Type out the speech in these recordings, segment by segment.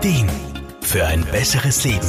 Ideen für ein besseres Leben.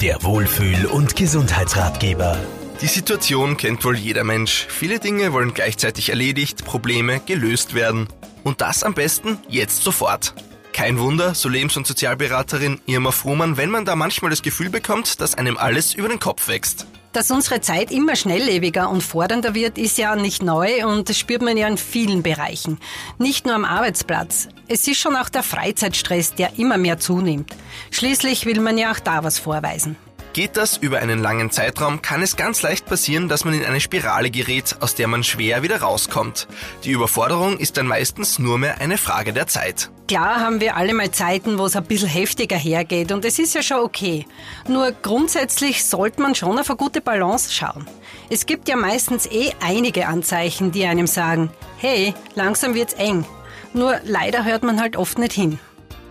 Der Wohlfühl- und Gesundheitsratgeber. Die Situation kennt wohl jeder Mensch. Viele Dinge wollen gleichzeitig erledigt, Probleme gelöst werden. Und das am besten jetzt sofort. Kein Wunder, so Lebens- und Sozialberaterin Irma Fruhmann, wenn man da manchmal das Gefühl bekommt, dass einem alles über den Kopf wächst. Dass unsere Zeit immer schnelllebiger und fordernder wird, ist ja nicht neu und das spürt man ja in vielen Bereichen. Nicht nur am Arbeitsplatz. Es ist schon auch der Freizeitstress, der immer mehr zunimmt. Schließlich will man ja auch da was vorweisen. Geht das über einen langen Zeitraum, kann es ganz leicht passieren, dass man in eine Spirale gerät, aus der man schwer wieder rauskommt. Die Überforderung ist dann meistens nur mehr eine Frage der Zeit. Klar haben wir alle mal Zeiten, wo es ein bisschen heftiger hergeht und es ist ja schon okay. Nur grundsätzlich sollte man schon auf eine gute Balance schauen. Es gibt ja meistens eh einige Anzeichen, die einem sagen, hey, langsam wird's eng. Nur leider hört man halt oft nicht hin.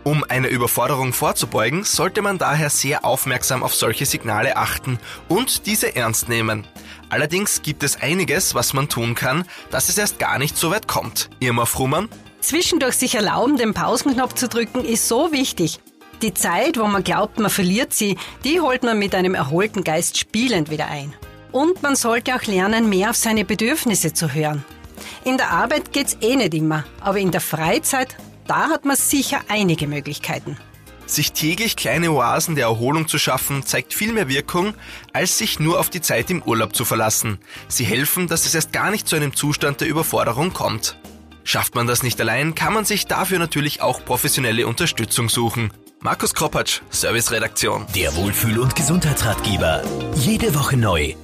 Um einer Überforderung vorzubeugen, sollte man daher sehr aufmerksam auf solche Signale achten und diese ernst nehmen. Allerdings gibt es einiges, was man tun kann, dass es erst gar nicht so weit kommt. Irma Frummann? Zwischendurch sich erlauben, den Pausenknopf zu drücken, ist so wichtig. Die Zeit, wo man glaubt, man verliert sie, die holt man mit einem erholten Geist spielend wieder ein. Und man sollte auch lernen, mehr auf seine Bedürfnisse zu hören. In der Arbeit geht's eh nicht immer, aber in der Freizeit da hat man sicher einige Möglichkeiten. Sich täglich kleine Oasen der Erholung zu schaffen, zeigt viel mehr Wirkung, als sich nur auf die Zeit im Urlaub zu verlassen. Sie helfen, dass es erst gar nicht zu einem Zustand der Überforderung kommt. Schafft man das nicht allein, kann man sich dafür natürlich auch professionelle Unterstützung suchen. Markus Kropatsch, Serviceredaktion. Der Wohlfühl- und Gesundheitsratgeber. Jede Woche neu